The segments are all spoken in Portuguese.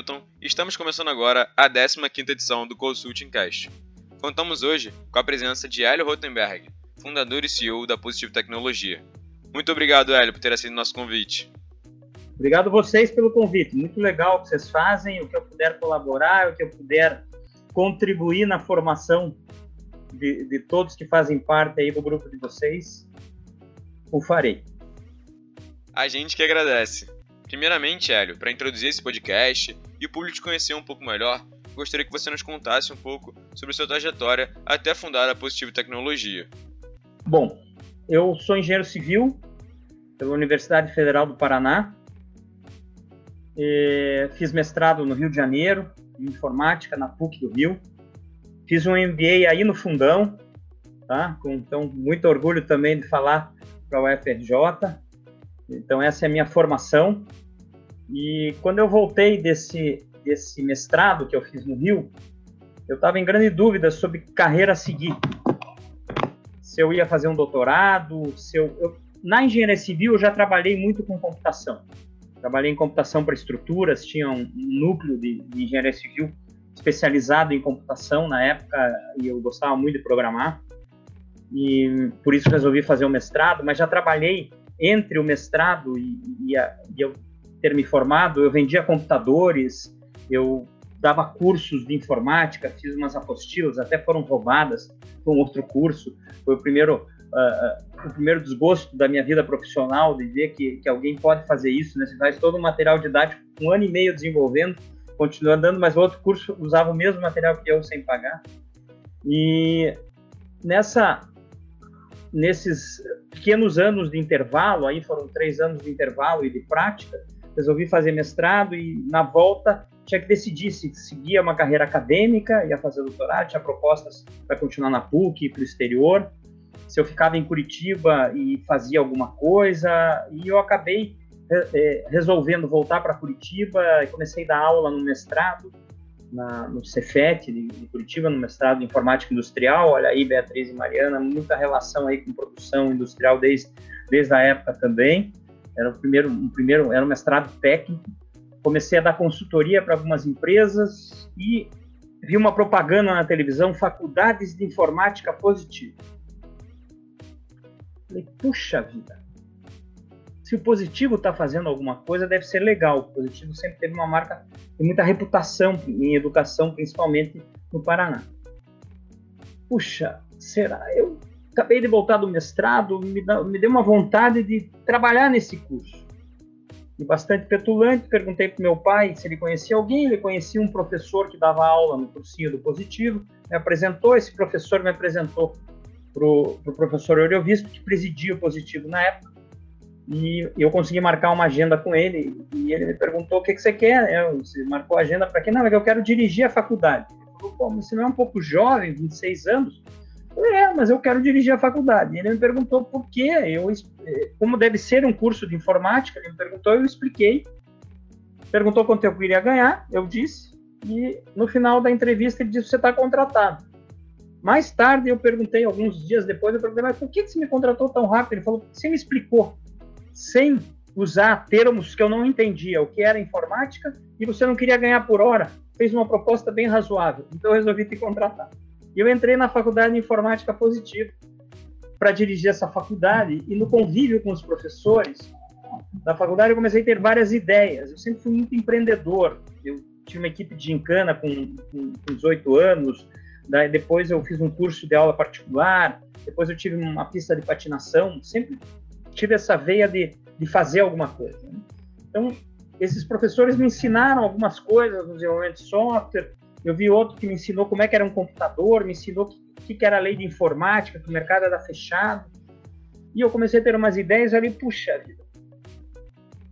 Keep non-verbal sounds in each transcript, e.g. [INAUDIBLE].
Hamilton e estamos começando agora a 15ª edição do Consulting Cast. Contamos hoje com a presença de Hélio Rotenberg, fundador e CEO da Positivo Tecnologia. Muito obrigado, Hélio, por ter aceito nosso convite. Obrigado vocês pelo convite. Muito legal o que vocês fazem, o que eu puder colaborar, o que eu puder contribuir na formação de, de todos que fazem parte aí do grupo de vocês, o farei. A gente que agradece. Primeiramente, Hélio, para introduzir esse podcast e o público te conhecer um pouco melhor, gostaria que você nos contasse um pouco sobre sua trajetória até fundar a Positivo Tecnologia. Bom, eu sou engenheiro civil pela Universidade Federal do Paraná. fiz mestrado no Rio de Janeiro, em informática, na PUC do Rio. Fiz um MBA aí no Fundão, tá? Com, então, muito orgulho também de falar para a UFRJ. Então, essa é a minha formação. E quando eu voltei desse, desse mestrado que eu fiz no Rio, eu estava em grande dúvida sobre carreira a seguir. Se eu ia fazer um doutorado, se eu, eu na engenharia civil eu já trabalhei muito com computação. Trabalhei em computação para estruturas, tinha um, núcleo de, de, engenharia civil especializado em computação na época e eu gostava muito de programar e por isso resolvi fazer o mestrado, mas já trabalhei entre o mestrado e, e, a, e eu ter me formado, eu vendia computadores, eu dava cursos de informática, fiz umas apostilas, até foram roubadas com outro curso. Foi o primeiro, uh, o primeiro desgosto da minha vida profissional de ver que, que alguém pode fazer isso. Né? Você faz todo o material didático, um ano e meio desenvolvendo, continua andando, mas o outro curso usava o mesmo material que eu sem pagar. E nessa nesses pequenos anos de intervalo, aí foram três anos de intervalo e de prática, resolvi fazer mestrado e na volta tinha que decidir se seguia uma carreira acadêmica, ia fazer doutorado, tinha propostas para continuar na PUC, para o exterior, se eu ficava em Curitiba e fazia alguma coisa, e eu acabei é, resolvendo voltar para Curitiba e comecei a dar aula no mestrado, na, no Cefet de, de, Curitiba, no mestrado em informática industrial. Olha aí, Beatriz e Mariana, muita relação aí com produção industrial desde, desde a época também. Era o primeiro, um primeiro, era um mestrado técnico. Comecei a dar consultoria para algumas empresas e vi uma propaganda na televisão, faculdades de informática positiva. Falei, puxa vida, se o positivo está fazendo alguma coisa, deve ser legal. O positivo sempre teve uma marca de muita reputação em educação, principalmente no Paraná. Puxa, será? Eu acabei de voltar do mestrado, me, me deu uma vontade de trabalhar nesse curso. E bastante petulante, perguntei para meu pai se ele conhecia alguém, ele conhecia um professor que dava aula no cursinho do Positivo, me apresentou, esse professor me apresentou para o pro professor Oriovisto, que presidia o Positivo na época, e eu consegui marcar uma agenda com ele, e ele me perguntou o que, que você quer, eu, você marcou a agenda para quê? Não, é que eu quero dirigir a faculdade. Ele falou, pô, você não é um pouco jovem, 26 anos? É, mas eu quero dirigir a faculdade. Ele me perguntou por quê, eu, eh, como deve ser um curso de informática, ele me perguntou, eu expliquei. Perguntou quanto eu queria ganhar, eu disse, e no final da entrevista ele disse, você está contratado. Mais tarde eu perguntei, alguns dias depois, eu perguntei, mas por que você me contratou tão rápido? Ele falou, você me explicou, sem usar termos que eu não entendia, o que era informática, e você não queria ganhar por hora, fez uma proposta bem razoável, então eu resolvi te contratar. E eu entrei na faculdade de informática positiva para dirigir essa faculdade e no convívio com os professores da faculdade eu comecei a ter várias ideias. Eu sempre fui muito empreendedor. Eu tinha uma equipe de gincana com, com, com 18 anos, daí depois eu fiz um curso de aula particular, depois eu tive uma pista de patinação, sempre tive essa veia de, de fazer alguma coisa. Né? Então, esses professores me ensinaram algumas coisas no desenvolvimento de software, eu vi outro que me ensinou como é que era um computador, me ensinou o que, que era a lei de informática, que o mercado era fechado. E eu comecei a ter umas ideias ali, puxa vida.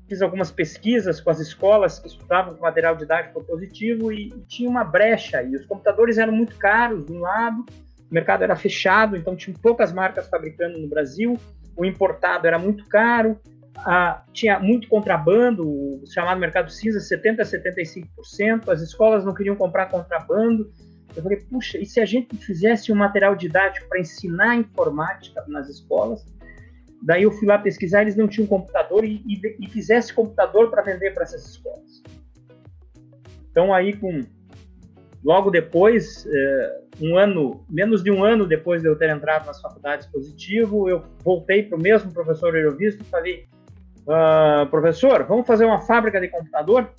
Fiz algumas pesquisas com as escolas que estudavam com material didático positivo e, e tinha uma brecha. E os computadores eram muito caros, de um lado, o mercado era fechado, então tinha poucas marcas fabricando no Brasil, o importado era muito caro, ah, tinha muito contrabando, o chamado mercado cinza, 70% a 75%, as escolas não queriam comprar contrabando. Eu falei, puxa, e se a gente fizesse um material didático para ensinar informática nas escolas? Daí eu fui lá pesquisar, eles não tinham computador e, e, e fizesse computador para vender para essas escolas. Então aí com logo depois, é, um ano, menos de um ano depois de eu ter entrado nas faculdades positivo, eu voltei para o mesmo professor Eurovisto e falei, ah, professor, vamos fazer uma fábrica de computador?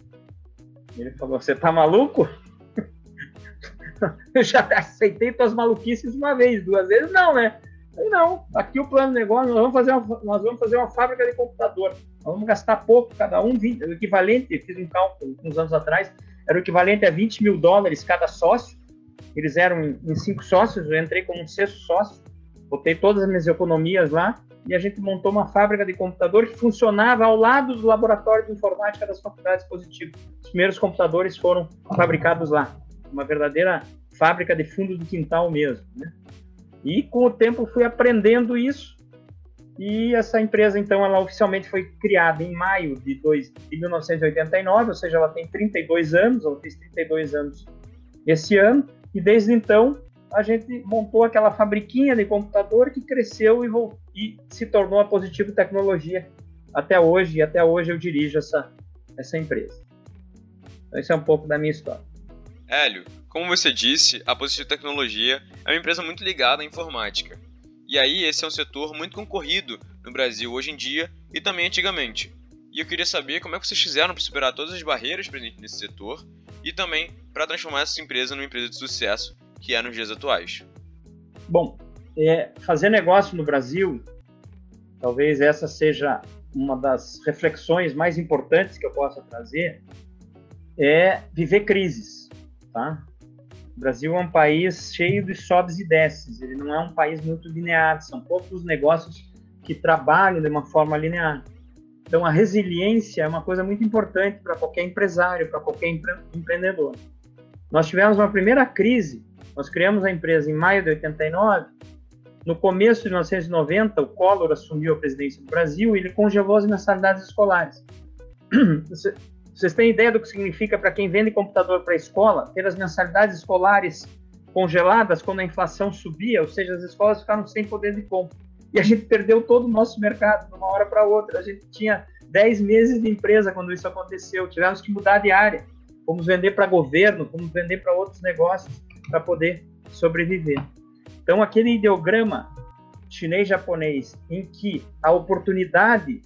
Ele falou, você tá maluco? [LAUGHS] eu já aceitei tuas maluquices uma vez, duas vezes não, né? Falei, não, aqui o plano de negócio, nós vamos fazer uma, nós vamos fazer uma fábrica de computador. Nós vamos gastar pouco, cada um, 20, o equivalente, fiz um cálculo uns anos atrás, era o equivalente a 20 mil dólares cada sócio. Eles eram em cinco sócios, eu entrei como um sexto sócio, botei todas as minhas economias lá e a gente montou uma fábrica de computador que funcionava ao lado do laboratório de informática das faculdades positivas. Os primeiros computadores foram fabricados lá, uma verdadeira fábrica de fundo do quintal mesmo. Né? E com o tempo fui aprendendo isso e essa empresa, então, ela oficialmente foi criada em maio de, dois, de 1989, ou seja, ela tem 32 anos, ela fez 32 anos esse ano, e desde então a gente montou aquela fabriquinha de computador que cresceu e, e se tornou a Positivo Tecnologia até hoje, e até hoje eu dirijo essa, essa empresa. Então, esse é um pouco da minha história. Hélio, como você disse, a Positivo Tecnologia é uma empresa muito ligada à informática. E aí, esse é um setor muito concorrido no Brasil hoje em dia e também antigamente. E eu queria saber como é que vocês fizeram para superar todas as barreiras presentes nesse setor e também para transformar essa empresa numa empresa de sucesso que é nos dias atuais. Bom, é, fazer negócio no Brasil, talvez essa seja uma das reflexões mais importantes que eu possa trazer, é viver crises, tá? O Brasil é um país cheio de sobes e desces, ele não é um país muito linear, são poucos os negócios que trabalham de uma forma linear. Então, a resiliência é uma coisa muito importante para qualquer empresário, para qualquer empre empreendedor. Nós tivemos uma primeira crise, nós criamos a empresa em maio de 89, no começo de 1990, o Collor assumiu a presidência do Brasil e ele congelou as mensalidades escolares. [CLEARS THROAT] Vocês têm ideia do que significa para quem vende computador para a escola ter as mensalidades escolares congeladas quando a inflação subia, ou seja, as escolas ficaram sem poder de compra. E a gente perdeu todo o nosso mercado de uma hora para outra. A gente tinha 10 meses de empresa quando isso aconteceu. Tivemos que mudar de área. Fomos vender para governo, fomos vender para outros negócios para poder sobreviver. Então, aquele ideograma chinês-japonês em que a oportunidade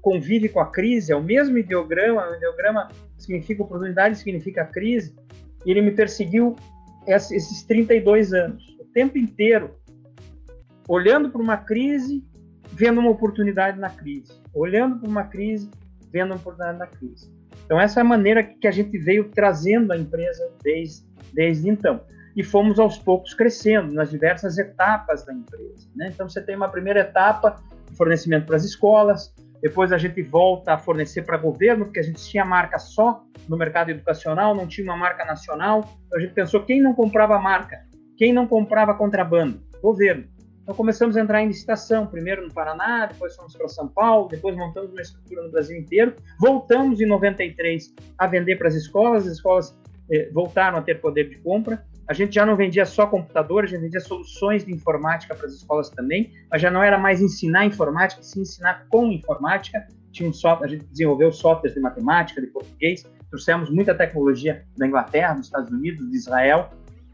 convive com a crise, é o mesmo ideograma, o ideograma significa oportunidade, significa crise, e ele me perseguiu esses 32 anos, o tempo inteiro, olhando para uma crise, vendo uma oportunidade na crise, olhando para uma crise, vendo uma oportunidade na crise. Então, essa é a maneira que a gente veio trazendo a empresa desde, desde então. E fomos aos poucos crescendo nas diversas etapas da empresa. Né? Então, você tem uma primeira etapa, fornecimento para as escolas, depois a gente volta a fornecer para governo, porque a gente tinha marca só no mercado educacional, não tinha uma marca nacional. Então a gente pensou quem não comprava marca, quem não comprava contrabando, governo. Então começamos a entrar em licitação, primeiro no Paraná, depois fomos para São Paulo, depois montamos uma estrutura no Brasil inteiro. Voltamos em 93 a vender para as escolas, as escolas eh, voltaram a ter poder de compra. A gente já não vendia só computador, a gente vendia soluções de informática para as escolas também, mas já não era mais ensinar informática, sim ensinar com informática. Tinha um software, a gente desenvolveu softwares de matemática, de português, trouxemos muita tecnologia da Inglaterra, dos Estados Unidos, de Israel.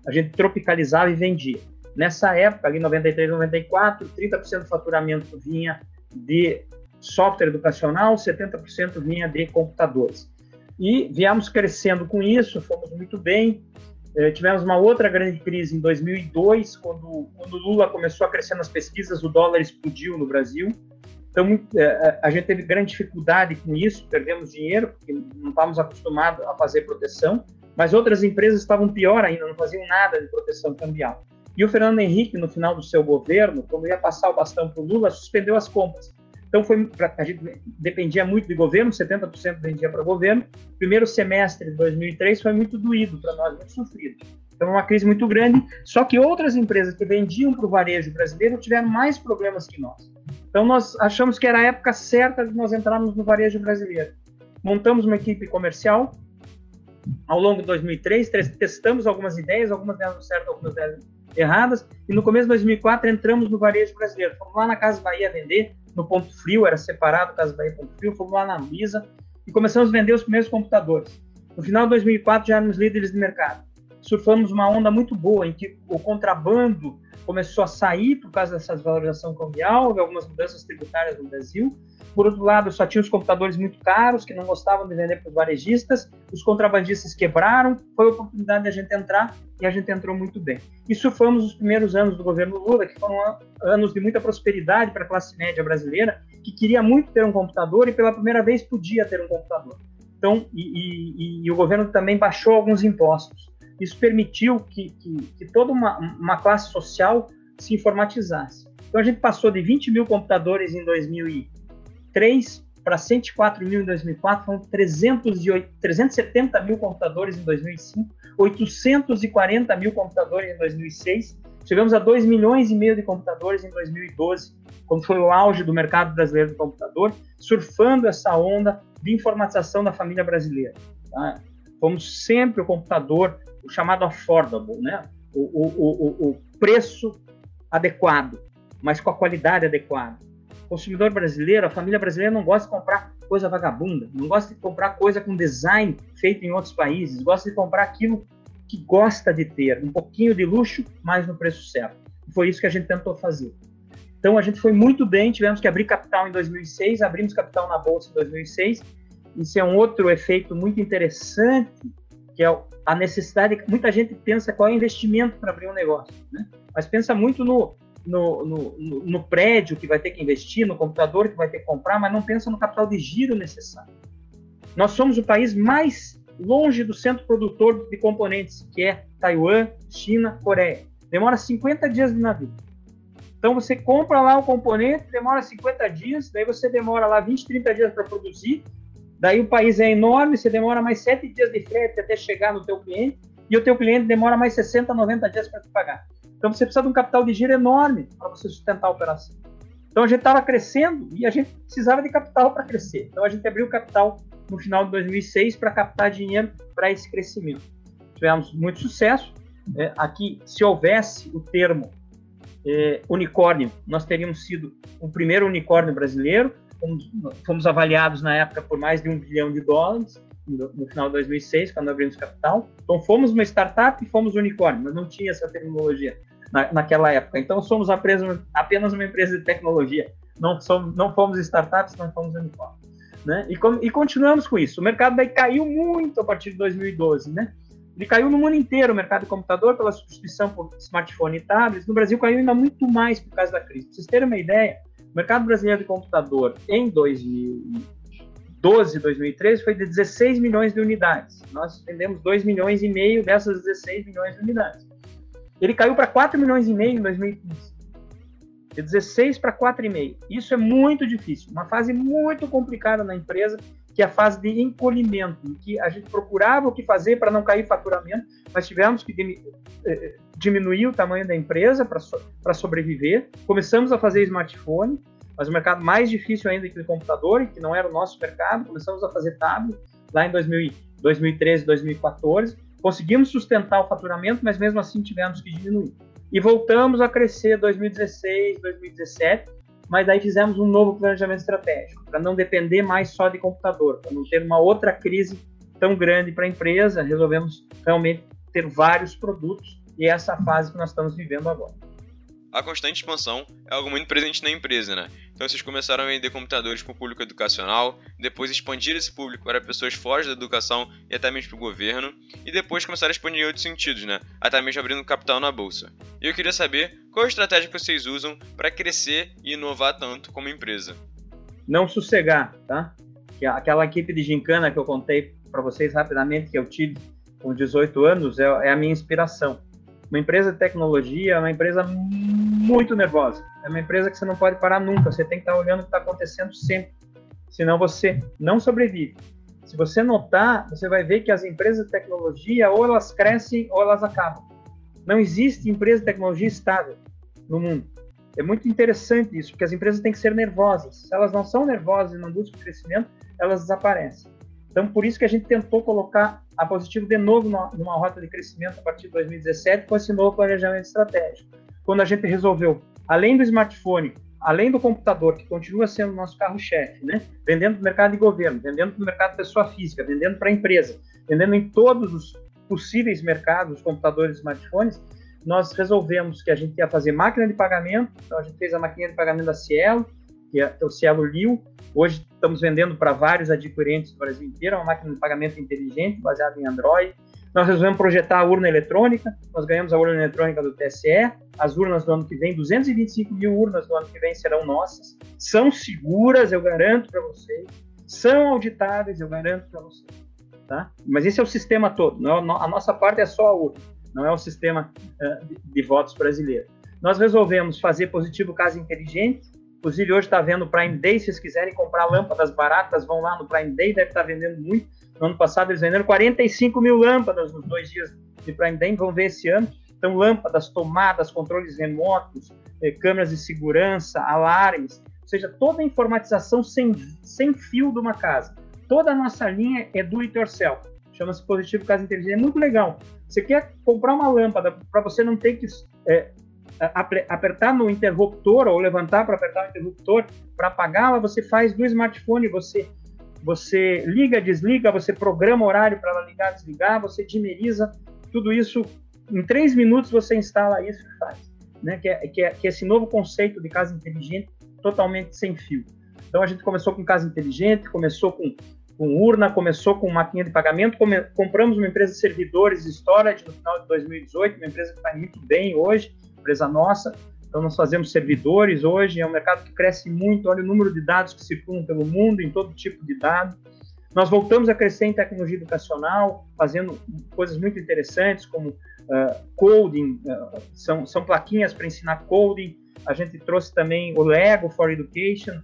A gente tropicalizava e vendia. Nessa época, ali 93, 94, 30% do faturamento vinha de software educacional, 70% vinha de computadores. E viemos crescendo com isso, fomos muito bem, é, tivemos uma outra grande crise em 2002, quando, quando Lula começou a crescer nas pesquisas, o dólar explodiu no Brasil. Então, é, é, a gente teve grande dificuldade com isso, perdemos dinheiro, porque não estávamos acostumados a fazer proteção, mas outras empresas estavam pior ainda, não faziam nada de proteção cambial. E o Fernando Henrique, no final do seu governo, quando ia passar o bastão para o Lula, suspendeu as compras. Então, foi, a gente dependia muito de governo, 70% vendia para o governo. Primeiro semestre de 2003 foi muito doído para nós, muito sofrido. Então, uma crise muito grande. Só que outras empresas que vendiam para o varejo brasileiro tiveram mais problemas que nós. Então, nós achamos que era a época certa de nós entrarmos no varejo brasileiro. Montamos uma equipe comercial. Ao longo de 2003, testamos algumas ideias, algumas delas certas, algumas delas erradas. E no começo de 2004, entramos no varejo brasileiro. Fomos lá na Casa Bahia vender no Ponto Frio, era separado Casa Bahia Ponto Frio, fomos lá na Visa e começamos a vender os primeiros computadores. No final de 2004 já éramos líderes de mercado. Surfamos uma onda muito boa em que o contrabando começou a sair por causa dessa valorização cambial, de algumas mudanças tributárias no Brasil. Por outro lado, só tinha os computadores muito caros, que não gostavam de vender para os varejistas, os contrabandistas quebraram, foi a oportunidade de a gente entrar e a gente entrou muito bem. E surfamos os primeiros anos do governo Lula, que foram anos de muita prosperidade para a classe média brasileira, que queria muito ter um computador e pela primeira vez podia ter um computador. Então, e, e, e o governo também baixou alguns impostos. Isso permitiu que, que, que toda uma, uma classe social se informatizasse. Então a gente passou de 20 mil computadores em 2003 para 104 mil em 2004, foram 308, 370 mil computadores em 2005, 840 mil computadores em 2006, chegamos a 2 milhões e meio de computadores em 2012, quando foi o auge do mercado brasileiro do computador, surfando essa onda de informatização da família brasileira. Tá? Fomos sempre o computador o chamado affordable, né? O, o, o, o preço adequado, mas com a qualidade adequada. O consumidor brasileiro, a família brasileira não gosta de comprar coisa vagabunda, não gosta de comprar coisa com design feito em outros países, gosta de comprar aquilo que gosta de ter, um pouquinho de luxo, mas no preço certo. Foi isso que a gente tentou fazer. Então a gente foi muito bem, tivemos que abrir capital em 2006, abrimos capital na bolsa em 2006. Isso é um outro efeito muito interessante, que é a necessidade. Muita gente pensa qual é o investimento para abrir um negócio, né? mas pensa muito no, no, no, no, prédio que vai ter que investir, no computador que vai ter que comprar, mas não pensa no capital de giro necessário. Nós somos o país mais longe do centro produtor de componentes, que é Taiwan, China, Coreia. Demora 50 dias de navio. Então você compra lá o componente, demora 50 dias, daí você demora lá 20, 30 dias para produzir, Daí o país é enorme, você demora mais sete dias de frete até chegar no teu cliente e o teu cliente demora mais 60, 90 dias para te pagar. Então você precisa de um capital de giro enorme para você sustentar a operação. Então a gente estava crescendo e a gente precisava de capital para crescer. Então a gente abriu capital no final de 2006 para captar dinheiro para esse crescimento. Tivemos muito sucesso. É, aqui, se houvesse o termo é, unicórnio, nós teríamos sido o primeiro unicórnio brasileiro fomos, fomos, avaliados na época por mais de um bilhão de dólares, no, no, final de 2006, quando abrimos capital. Então, fomos uma startup e fomos unicórnio, mas não tinha essa tecnologia na, naquela época. Então, somos apenas, uma empresa de tecnologia. Não, somos, não fomos startups, não fomos unicórnio. Né? E, com, e continuamos com isso. O mercado daí caiu muito a partir de 2012, né? Ele caiu no mundo inteiro, o mercado de computador, pela substituição por smartphone e tablets. No Brasil caiu ainda muito mais por causa da crise. Para vocês terem uma ideia, o mercado brasileiro de computador em 2012, 2013 foi de 16 milhões de unidades. Nós vendemos 2 milhões e meio dessas 16 milhões de unidades. Ele caiu para 4 milhões e meio em 2015. De 16 para 4,5. Isso é muito difícil. Uma fase muito complicada na empresa, que é a fase de encolhimento, em que a gente procurava o que fazer para não cair faturamento, mas tivemos que eh, diminuir o tamanho da empresa para so, sobreviver. Começamos a fazer smartphone, mas o mercado mais difícil ainda que o computador, que não era o nosso mercado. Começamos a fazer tablet lá em 2000, 2013, 2014. Conseguimos sustentar o faturamento, mas mesmo assim tivemos que diminuir. E voltamos a crescer 2016, 2017, mas daí fizemos um novo planejamento estratégico, para não depender mais só de computador, para não ter uma outra crise tão grande para a empresa. Resolvemos realmente ter vários produtos e é essa fase que nós estamos vivendo agora. A constante expansão é algo muito presente na empresa, né? Então vocês começaram a vender computadores para o público educacional, depois expandir esse público para pessoas fora da educação e até mesmo para o governo, e depois começaram a expandir em outros sentidos, né? Até mesmo abrindo capital na bolsa. E eu queria saber qual a estratégia que vocês usam para crescer e inovar tanto como empresa. Não sossegar, tá? Que aquela equipe de gincana que eu contei para vocês rapidamente que eu tive com 18 anos é, é a minha inspiração uma empresa de tecnologia é uma empresa muito nervosa. É uma empresa que você não pode parar nunca. Você tem que estar olhando o que está acontecendo sempre. Senão você não sobrevive. Se você notar, você vai ver que as empresas de tecnologia ou elas crescem ou elas acabam. Não existe empresa de tecnologia estável no mundo. É muito interessante isso, porque as empresas têm que ser nervosas. Se elas não são nervosas e não buscam crescimento, elas desaparecem. Então, por isso que a gente tentou colocar a Positivo de novo numa, numa rota de crescimento a partir de 2017 com esse novo planejamento estratégico. Quando a gente resolveu, além do smartphone, além do computador, que continua sendo nosso carro-chefe, né? vendendo para o mercado de governo, vendendo para o mercado de pessoa física, vendendo para a empresa, vendendo em todos os possíveis mercados, computadores smartphones, nós resolvemos que a gente ia fazer máquina de pagamento, então a gente fez a máquina de pagamento da Cielo, que é o Cielo Liu. Hoje estamos vendendo para vários adquirentes do Brasil inteiro, uma máquina de pagamento inteligente, baseada em Android. Nós resolvemos projetar a urna eletrônica, nós ganhamos a urna eletrônica do TSE, as urnas do ano que vem, 225 mil urnas do ano que vem serão nossas, são seguras, eu garanto para vocês, são auditáveis, eu garanto para vocês. Tá? Mas esse é o sistema todo, não, é a nossa parte é só a urna não é o sistema uh, de, de, votos brasileiro. Nós resolvemos fazer positivo casa inteligente, inclusive hoje está vendo Prime Day, se vocês quiserem comprar lâmpadas baratas, vão lá no Prime Day, deve estar tá vendendo muito. No ano passado eles venderam 45 mil lâmpadas nos dois dias de Prime Day, vão ver esse ano. Então, lâmpadas, tomadas, controles remotos, eh, câmeras de segurança, alarmes, ou seja, toda a informatização sem, sem fio de uma casa. Toda a nossa linha é do it yourself chama-se Positivo Casa Inteligente. É muito legal. Você quer comprar uma lâmpada para você não ter que é, apertar no interruptor ou levantar para apertar o interruptor para apagá-la, você faz do smartphone, você você liga, desliga, você programa horário para ela ligar, desligar, você dimeriza tudo isso em três minutos você instala isso e faz, né? Que é, que é, que é esse novo conceito de casa inteligente totalmente sem fio. Então a gente começou com casa inteligente, começou com com urna, começou com máquina de pagamento, come, compramos uma empresa de servidores storage no final de 2018, uma empresa que está muito bem hoje, empresa nossa. Então nós fazemos servidores hoje, é um mercado que cresce muito, olha o número de dados que circulam pelo mundo, em todo tipo de dado. Nós voltamos a crescer em tecnologia educacional, fazendo coisas muito interessantes, como uh, coding, uh, são, são plaquinhas para ensinar coding. A gente trouxe também o Lego for Education,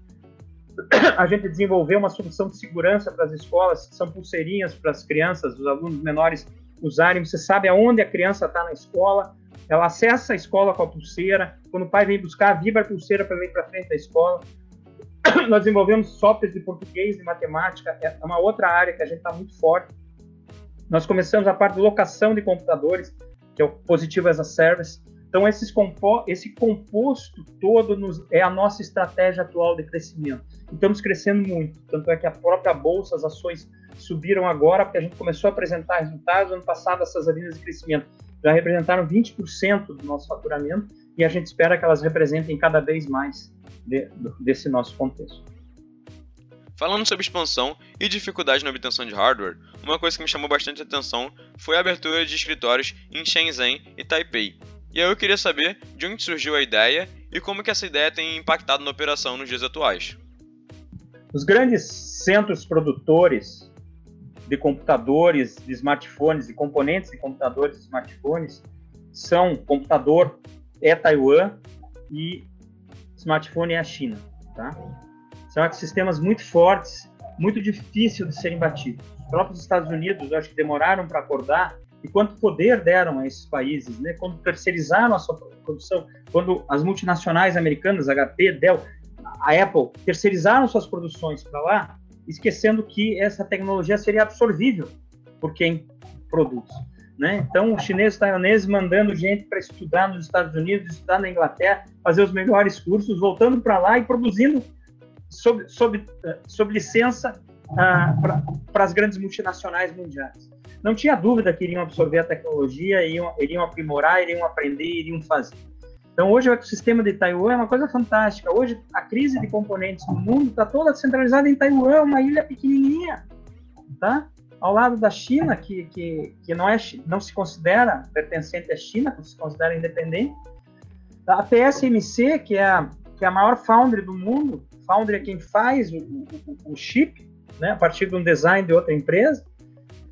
a gente desenvolveu uma solução de segurança para as escolas, que são pulseirinhas para as crianças, os alunos menores usarem. Você sabe aonde a criança está na escola, ela acessa a escola com a pulseira. Quando o pai vem buscar, vibra a pulseira para ir para frente da escola. [CLEARS THROAT] Nós desenvolvemos softwares de português e matemática, é uma outra área que a gente está muito forte. Nós começamos a parte de locação de computadores, que é o Positivo as a Service. Então, esses compo esse composto todo nos, é a nossa estratégia atual de crescimento. Estamos crescendo muito. Tanto é que a própria bolsa, as ações subiram agora, porque a gente começou a apresentar resultados. Ano passado, essas avenidas de crescimento já representaram 20% do nosso faturamento e a gente espera que elas representem cada vez mais de, desse nosso contexto. Falando sobre expansão e dificuldade na obtenção de hardware, uma coisa que me chamou bastante atenção foi a abertura de escritórios em Shenzhen e Taipei, e aí eu queria saber de onde surgiu a ideia e como que essa ideia tem impactado na operação nos dias atuais. Os grandes centros produtores de computadores, de smartphones e componentes de computadores e smartphones são computador é Taiwan e smartphone é a China, tá? São ecossistemas muito fortes, muito difícil de serem batidos. Os próprios Estados Unidos, acho que demoraram para acordar e quanto poder deram a esses países, né? Quando terceirizaram a sua produção, quando as multinacionais americanas, HP, Dell, a Apple, terceirizaram suas produções para lá, esquecendo que essa tecnologia seria absorvível por quem produz. Né? Então, os chineses taiwaneses mandando gente para estudar nos Estados Unidos, estudar na Inglaterra, fazer os melhores cursos, voltando para lá e produzindo sob, sob, eh, sob licença ah, para as grandes multinacionais mundiais não tinha dúvida que iriam absorver a tecnologia, iriam, iriam aprimorar, iriam aprender, iriam fazer. Então, hoje o ecossistema de Taiwan é uma coisa fantástica. Hoje, a crise de componentes no mundo está toda centralizada em Taiwan, uma ilha pequenininha, tá? Ao lado da China, que, que, que não, é, não se considera pertencente à China, que se considera independente. A TSMC, que é a, que é a maior foundry do mundo, foundry é quem faz o, o, o chip, né, a partir de um design de outra empresa,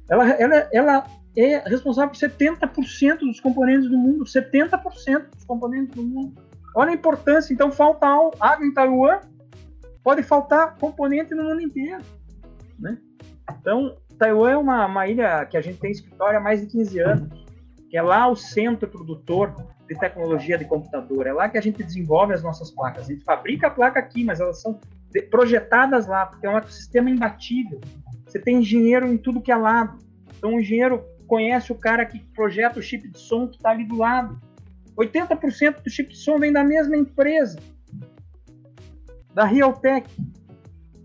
ela, ela, ela é responsável por 70% dos componentes do mundo, 70% dos componentes do mundo. Olha a importância. Então, falta água em Taiwan, pode faltar componente no mundo inteiro. Né? Então, Taiwan é uma, uma ilha que a gente tem escritório há mais de 15 anos, que é lá o centro produtor de tecnologia de computador. É lá que a gente desenvolve as nossas placas. A gente fabrica a placa aqui, mas elas são projetadas lá, porque é um ecossistema imbatível. Você tem engenheiro em tudo que é lado. Então, o engenheiro conhece o cara que projeta o chip de som que está ali do lado. 80% do chip de som vem da mesma empresa, da Realtek.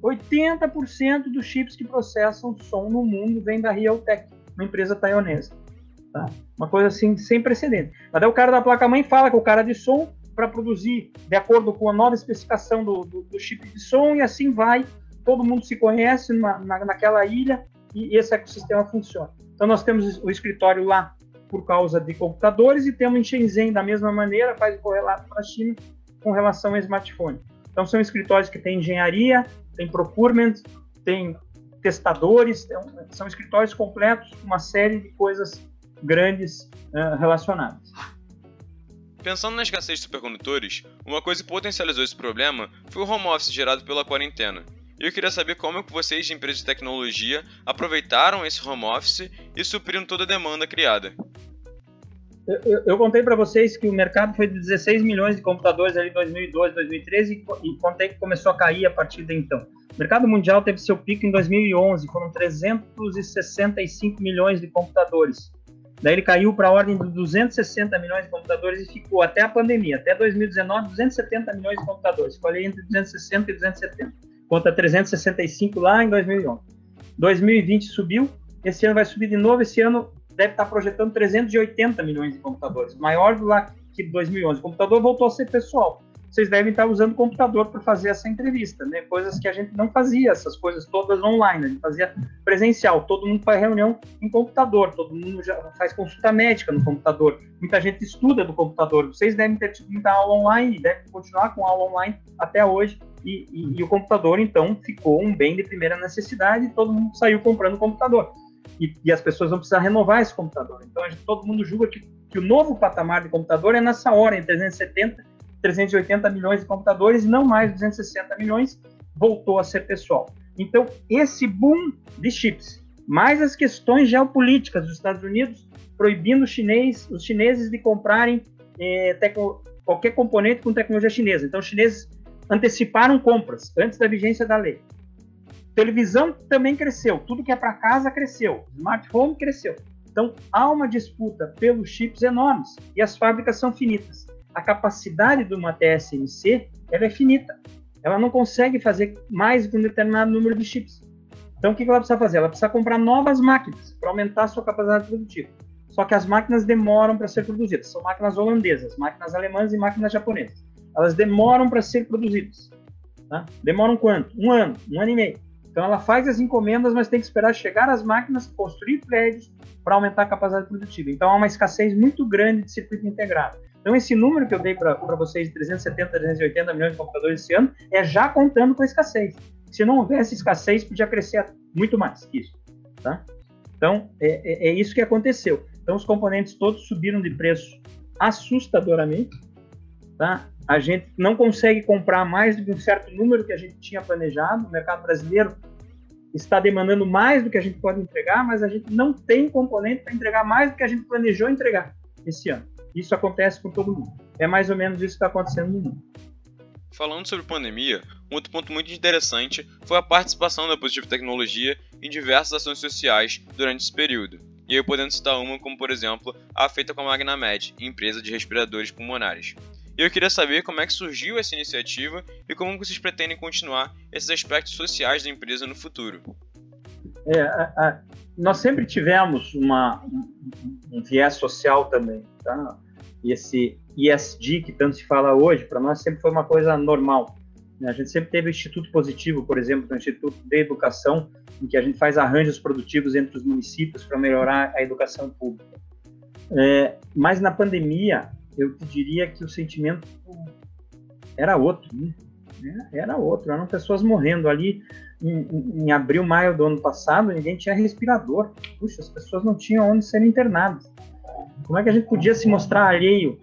80% dos chips que processam som no mundo vem da Realtek, uma empresa taiwanesa. Tá? Uma coisa assim, sem precedente. Daí o cara da placa-mãe fala que o cara de som para produzir de acordo com a nova especificação do, do, do, chip de som e assim vai. Todo mundo se conhece na, na, naquela ilha e esse ecossistema funciona. Então nós temos o escritório lá por causa de computadores e temos em Shenzhen da mesma maneira, faz o correlato para a China com relação ao smartphone. Então são escritórios que têm engenharia, tem procurement, tem testadores, são escritórios completos com uma série de coisas grandes uh, relacionadas. Pensando na escassez de supercondutores, uma coisa que potencializou esse problema foi o home office gerado pela quarentena. E eu queria saber como vocês de empresas de tecnologia aproveitaram esse home office e supriram toda a demanda criada. Eu, eu, contei para vocês que o mercado foi de 16 milhões de computadores ali em 2012, 2013 e, e contei que começou a cair a partir de então. O mercado mundial teve seu pico em 2011, foram 365 milhões de computadores. Daí ele caiu para a ordem de 260 milhões de computadores e ficou até a pandemia, até 2019, 270 milhões de computadores. Falei entre 260 e 270, contra 365 lá em 2011. 2020 subiu, esse ano vai subir de novo, esse ano deve estar projetando 380 milhões de computadores, maior do lá que 2011. O computador voltou a ser pessoal. Vocês devem estar usando computador para fazer essa entrevista, né? Coisas que a gente não fazia, essas coisas todas online, a gente fazia presencial. Todo mundo faz reunião em computador, todo mundo já faz consulta médica no computador. Muita gente estuda do computador. Vocês devem ter tido muita aula online, devem continuar com aula online até hoje. E, e, e, o computador, então, ficou um bem de primeira necessidade todo mundo saiu comprando computador e, e, as pessoas vão precisar renovar esse computador. Então, gente, todo mundo julga que, que, o novo patamar de computador é nessa hora, em 370, 380 milhões de computadores, não mais 260 milhões, voltou a ser pessoal. Então, esse boom de chips, mais as questões geopolíticas dos Estados Unidos, proibindo chinês, os chineses de comprarem é, qualquer componente com tecnologia chinesa. Então, os chineses anteciparam compras antes da vigência da lei. Televisão também cresceu, tudo que é para casa cresceu, smartphone cresceu. Então há uma disputa pelos chips enormes e as fábricas são finitas. A capacidade de uma TSMC ela é finita. Ela não consegue fazer mais de um determinado número de chips. Então o que ela precisa fazer? Ela precisa comprar novas máquinas para aumentar a sua capacidade produtiva. Só que as máquinas demoram para ser produzidas. São máquinas holandesas, máquinas alemãs e máquinas japonesas. Elas demoram para ser produzidas. Tá? Demoram quanto? Um ano, um ano e meio. Então ela faz as encomendas, mas tem que esperar chegar as máquinas, construir prédios para aumentar a capacidade produtiva. Então há uma escassez muito grande de circuito integrado. Então esse número que eu dei para vocês de 370, 380 milhões de computadores esse ano é já contando com a escassez. Se não houvesse escassez, podia crescer muito mais que isso. Tá? Então é, é, é isso que aconteceu. Então os componentes todos subiram de preço assustadoramente. Tá? a gente não consegue comprar mais do que um certo número que a gente tinha planejado. O mercado brasileiro está demandando mais do que a gente pode entregar, mas a gente não tem componente para entregar mais do que a gente planejou entregar esse ano. Isso acontece com todo mundo. É mais ou menos isso que está acontecendo no mundo. Falando sobre pandemia, um outro ponto muito interessante foi a participação da Positivo Tecnologia em diversas ações sociais durante esse período. E aí podendo citar uma como, por exemplo, a feita com a Magnamed, empresa de respiradores pulmonares. E eu queria saber como é que surgiu essa iniciativa e como vocês pretendem continuar esses aspectos sociais da empresa no futuro. É, a, a, nós sempre tivemos uma, um, um, viés social também, tá? E esse ESG que tanto se fala hoje, para nós sempre foi uma coisa normal. Né? A gente sempre teve o Instituto Positivo, por exemplo, o Instituto de Educação, em que a gente faz arranjos produtivos entre os municípios para melhorar a educação pública. É, mas na pandemia, eu te diria que o sentimento era outro, né? Era outro, eram pessoas morrendo ali em, em, abril, maio do ano passado, ninguém tinha respirador. Puxa, as pessoas não tinham onde ser internadas. Como é que a gente podia se mostrar alheio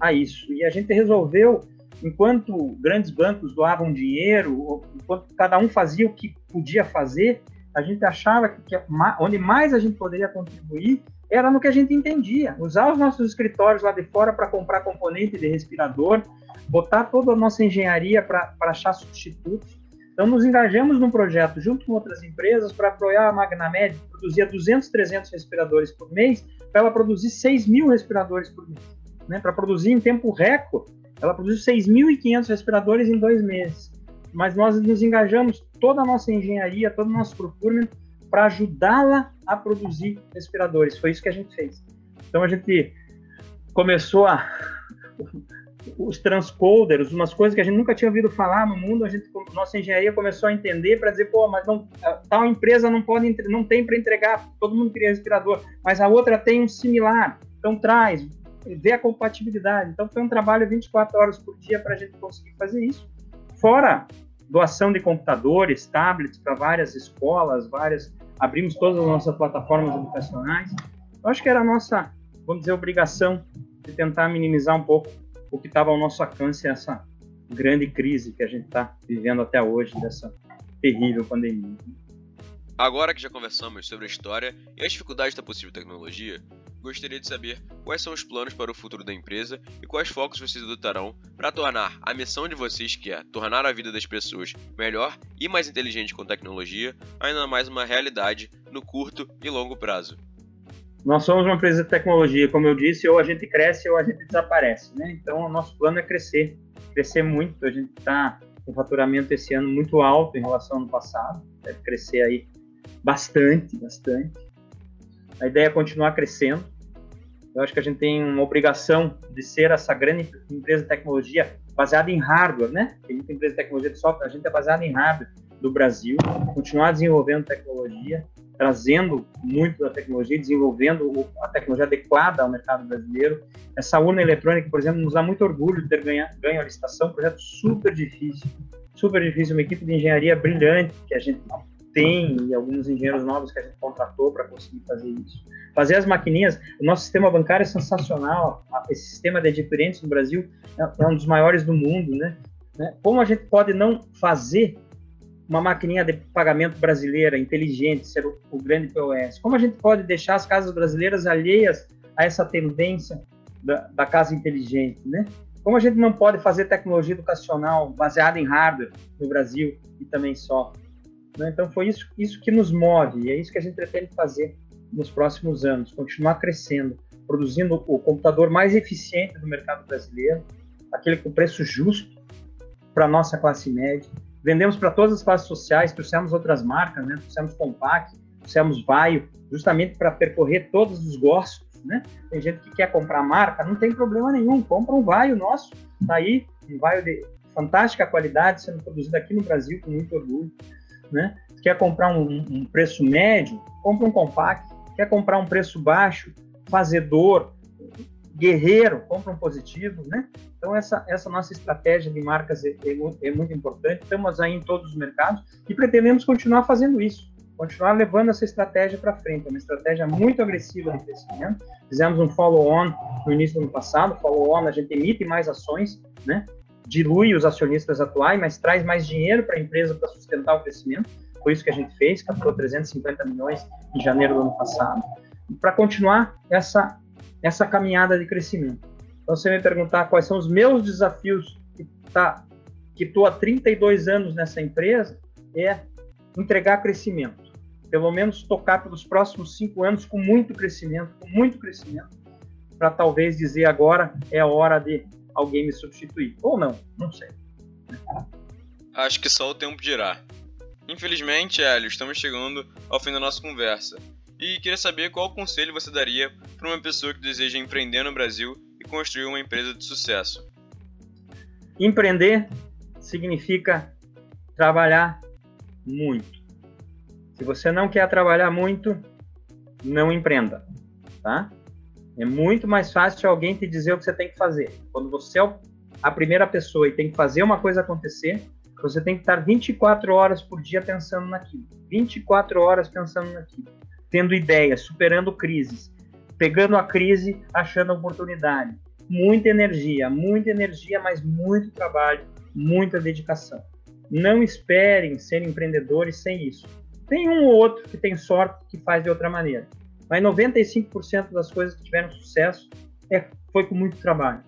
a isso? E a gente resolveu, enquanto grandes bancos doavam dinheiro, enquanto cada um fazia o que podia fazer, a gente achava que, que onde mais a gente poderia contribuir era no que a gente entendia. Usar os nossos escritórios lá de fora para comprar componente de respirador, botar toda a nossa engenharia para achar substitutos. Então, nos engajamos num projeto junto com outras empresas para apoiar a Magnamed, que produzia 200, 300 respiradores por mês, para ela produzir 6 mil respiradores por mês. Né? Para produzir em tempo recorde, ela produziu 6.500 respiradores em dois meses. mas nós nos engajamos toda a nossa engenharia, todo o nosso procurement para ajudá-la a produzir respiradores. Foi isso que a gente fez. Então a gente começou a os transcoders, umas coisas que a gente nunca tinha ouvido falar no mundo, a gente nossa engenharia começou a entender para dizer, pô, mas não, tal empresa não pode não tem para entregar, todo mundo queria respirador, mas a outra tem um similar. Então traz, vê a compatibilidade. Então foi um trabalho 24 horas por dia para a gente conseguir fazer isso. Fora doação de computadores, tablets para várias escolas, várias abrimos todas as nossas plataformas educacionais. Eu acho que era a nossa, vamos dizer, obrigação de tentar minimizar um pouco o que estava ao nosso alcance essa grande crise que a gente está vivendo até hoje dessa terrível pandemia. Agora que já conversamos sobre a história e as dificuldades da possível tecnologia, gostaria de saber quais são os planos para o futuro da empresa e quais focos vocês adotarão para tornar a missão de vocês, que é tornar a vida das pessoas melhor e mais inteligente com tecnologia, ainda mais uma realidade no curto e longo prazo. Nós somos uma empresa de tecnologia, como eu disse, ou a gente cresce ou a gente desaparece, né? Então, o nosso plano é crescer, crescer muito. A gente está com faturamento esse ano muito alto em relação ao ano passado, deve crescer aí bastante, bastante. A ideia é continuar crescendo. Eu acho que a gente tem uma obrigação de ser essa grande empresa de tecnologia baseada em hardware, né? Tem muita empresa de tecnologia de software, a gente é baseada em hardware do Brasil, continuar desenvolvendo tecnologia, trazendo muito da tecnologia, desenvolvendo a tecnologia adequada ao mercado brasileiro. Essa urna eletrônica, por exemplo, nos dá muito orgulho de ter ganho, ganho a licitação, um projeto super difícil, super difícil, uma equipe de engenharia brilhante que a gente tem e alguns engenheiros novos que a gente contratou para conseguir fazer isso. Fazer as maquininhas, o nosso sistema bancário é sensacional, esse sistema de adquirentes no Brasil é, é um dos maiores do mundo, né? né? Como a gente pode não fazer uma maquininha de pagamento brasileira inteligente ser o, o grande POS? Como a gente pode deixar as casas brasileiras alheias a essa tendência da, da casa inteligente, né? Como a gente não pode fazer tecnologia educacional baseada em hardware no Brasil e também só? Né? Então, foi isso, isso que nos move, e é isso que a gente pretende fazer nos próximos anos, continuar crescendo, produzindo o computador mais eficiente do mercado brasileiro, aquele com preço justo para nossa classe média. Vendemos para todas as classes sociais, trouxemos outras marcas, né? trouxemos Compaq, trouxemos Vaio, justamente para percorrer todos os gostos. Né? Tem gente que quer comprar marca, não tem problema nenhum, compra um Vaio nosso, tá aí, um Vaio de fantástica qualidade, sendo produzido aqui no Brasil com muito orgulho né? Quer comprar um, um preço médio? Compra um compacto. Quer comprar um preço baixo? Fazedor, guerreiro, compra um positivo, né? Então essa essa nossa estratégia de marcas é, é, é muito importante. Estamos aí em todos os mercados e pretendemos continuar fazendo isso continuar levando essa estratégia para frente. É uma estratégia muito agressiva de crescimento. Fizemos um follow-on no início do ano passado. Follow-on, a gente emite mais ações, né? dilui os acionistas atuais, mas traz mais dinheiro para a empresa para sustentar o crescimento. Foi isso que a gente fez, captou 350 milhões em janeiro do ano passado, para continuar essa, essa caminhada de crescimento. Então, você me perguntar quais são os meus desafios que tá, estou há 32 anos nessa empresa, é entregar crescimento. Pelo menos tocar pelos próximos cinco anos com muito crescimento, com muito crescimento, para talvez dizer agora é hora de alguém me substituir. Ou não, não sei. Acho que só o tempo dirá. Infelizmente, Hélio, estamos chegando ao fim da nossa conversa. E queria saber qual conselho você daria para uma pessoa que deseja empreender no Brasil e construir uma empresa de sucesso. Empreender significa trabalhar muito. Se você não quer trabalhar muito, não empreenda, tá? É muito mais fácil alguém te dizer o que você tem que fazer. Quando você é a primeira pessoa e tem que fazer uma coisa acontecer, você tem que estar 24 horas por dia pensando naquilo. 24 horas pensando naquilo. Tendo ideias, superando crises, pegando a crise, achando a oportunidade. Muita energia, muita energia, mas muito trabalho, muita dedicação. Não esperem ser empreendedores sem isso. Tem um ou outro que tem sorte que faz de outra maneira mas 95% das coisas que tiveram sucesso é, foi com muito trabalho.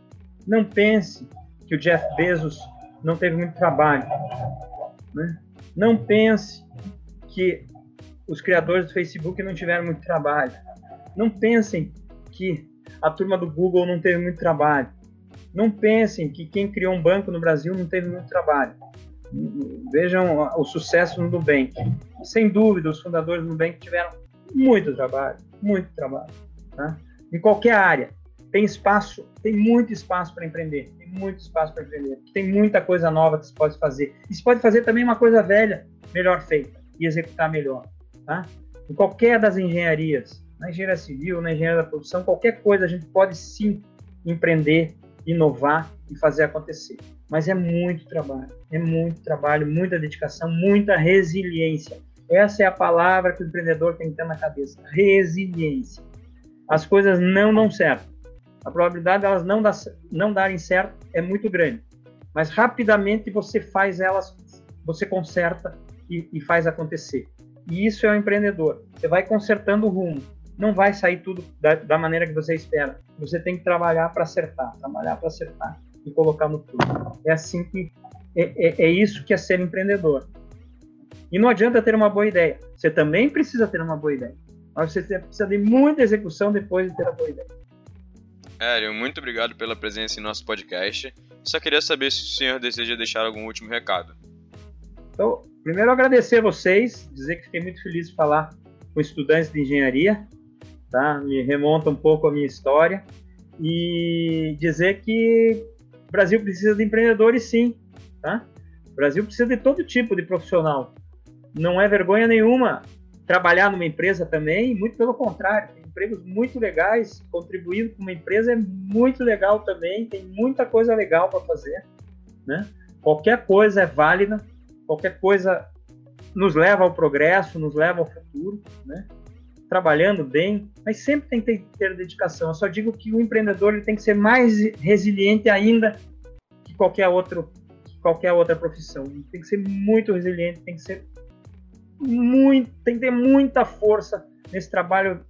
Não pense que o Jeff Bezos não teve muito trabalho. Né? Não pense que os criadores do Facebook não tiveram muito trabalho. Não pensem que a turma do Google não teve muito trabalho. Não pensem que quem criou um banco no Brasil não teve muito trabalho. Vejam o sucesso no Nubank. Sem dúvida, os fundadores do Nubank tiveram muito trabalho, muito trabalho. Tá? Em qualquer área. Tem espaço, tem muito espaço para empreender. Tem muito espaço para empreender. Tem muita coisa nova que se pode fazer. E se pode fazer também uma coisa velha, melhor feita e executar melhor. Tá? Em qualquer das engenharias, na engenharia civil, na engenharia da produção, qualquer coisa a gente pode sim empreender, inovar e fazer acontecer. Mas é muito trabalho, é muito trabalho, muita dedicação, muita resiliência. Essa é a palavra que o empreendedor tem que ter na cabeça: resiliência. As coisas não dão certo. A probabilidade delas não, dar, não darem certo é muito grande. Mas rapidamente você faz elas, você conserta e, e faz acontecer. E isso é o empreendedor. Você vai consertando o rumo. Não vai sair tudo da, da maneira que você espera. Você tem que trabalhar para acertar, trabalhar para acertar e colocar no tudo. É assim que é, é, é isso que é ser empreendedor. E não adianta ter uma boa ideia. Você também precisa ter uma boa ideia. Mas você precisa de muita execução depois de ter a boa ideia. Hélio, muito obrigado pela presença em nosso podcast. Só queria saber se o senhor deseja deixar algum último recado. Então, primeiro agradecer a vocês, dizer que fiquei muito feliz de falar com estudantes de engenharia, tá? Me remonta um pouco a minha história e dizer que o Brasil precisa de empreendedores sim, tá? O Brasil precisa de todo tipo de profissional. Não é vergonha nenhuma trabalhar numa empresa também, muito pelo contrário, tem empregos muito legais, contribuindo com uma empresa é muito legal também, tem muita coisa legal para fazer, né? Qualquer coisa é válida, qualquer coisa nos leva ao progresso, nos leva ao futuro, né? Trabalhando bem, mas sempre tem que ter dedicação. Eu só digo que o empreendedor ele tem que ser mais resiliente ainda que qualquer outro que qualquer outra profissão. Ele tem que ser muito resiliente, tem que ser muito, tem que ter muita força nesse trabalho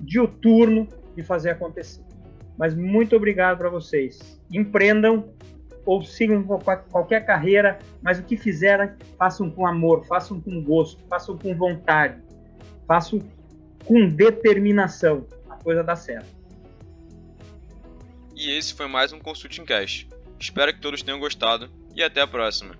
diuturno de fazer acontecer. Mas muito obrigado para vocês. Empreendam ou sigam qualquer carreira, mas o que fizerem, façam com amor, façam com gosto, façam com vontade, façam com determinação. A coisa dá certo. E esse foi mais um Consulting Cash. Espero que todos tenham gostado e até a próxima.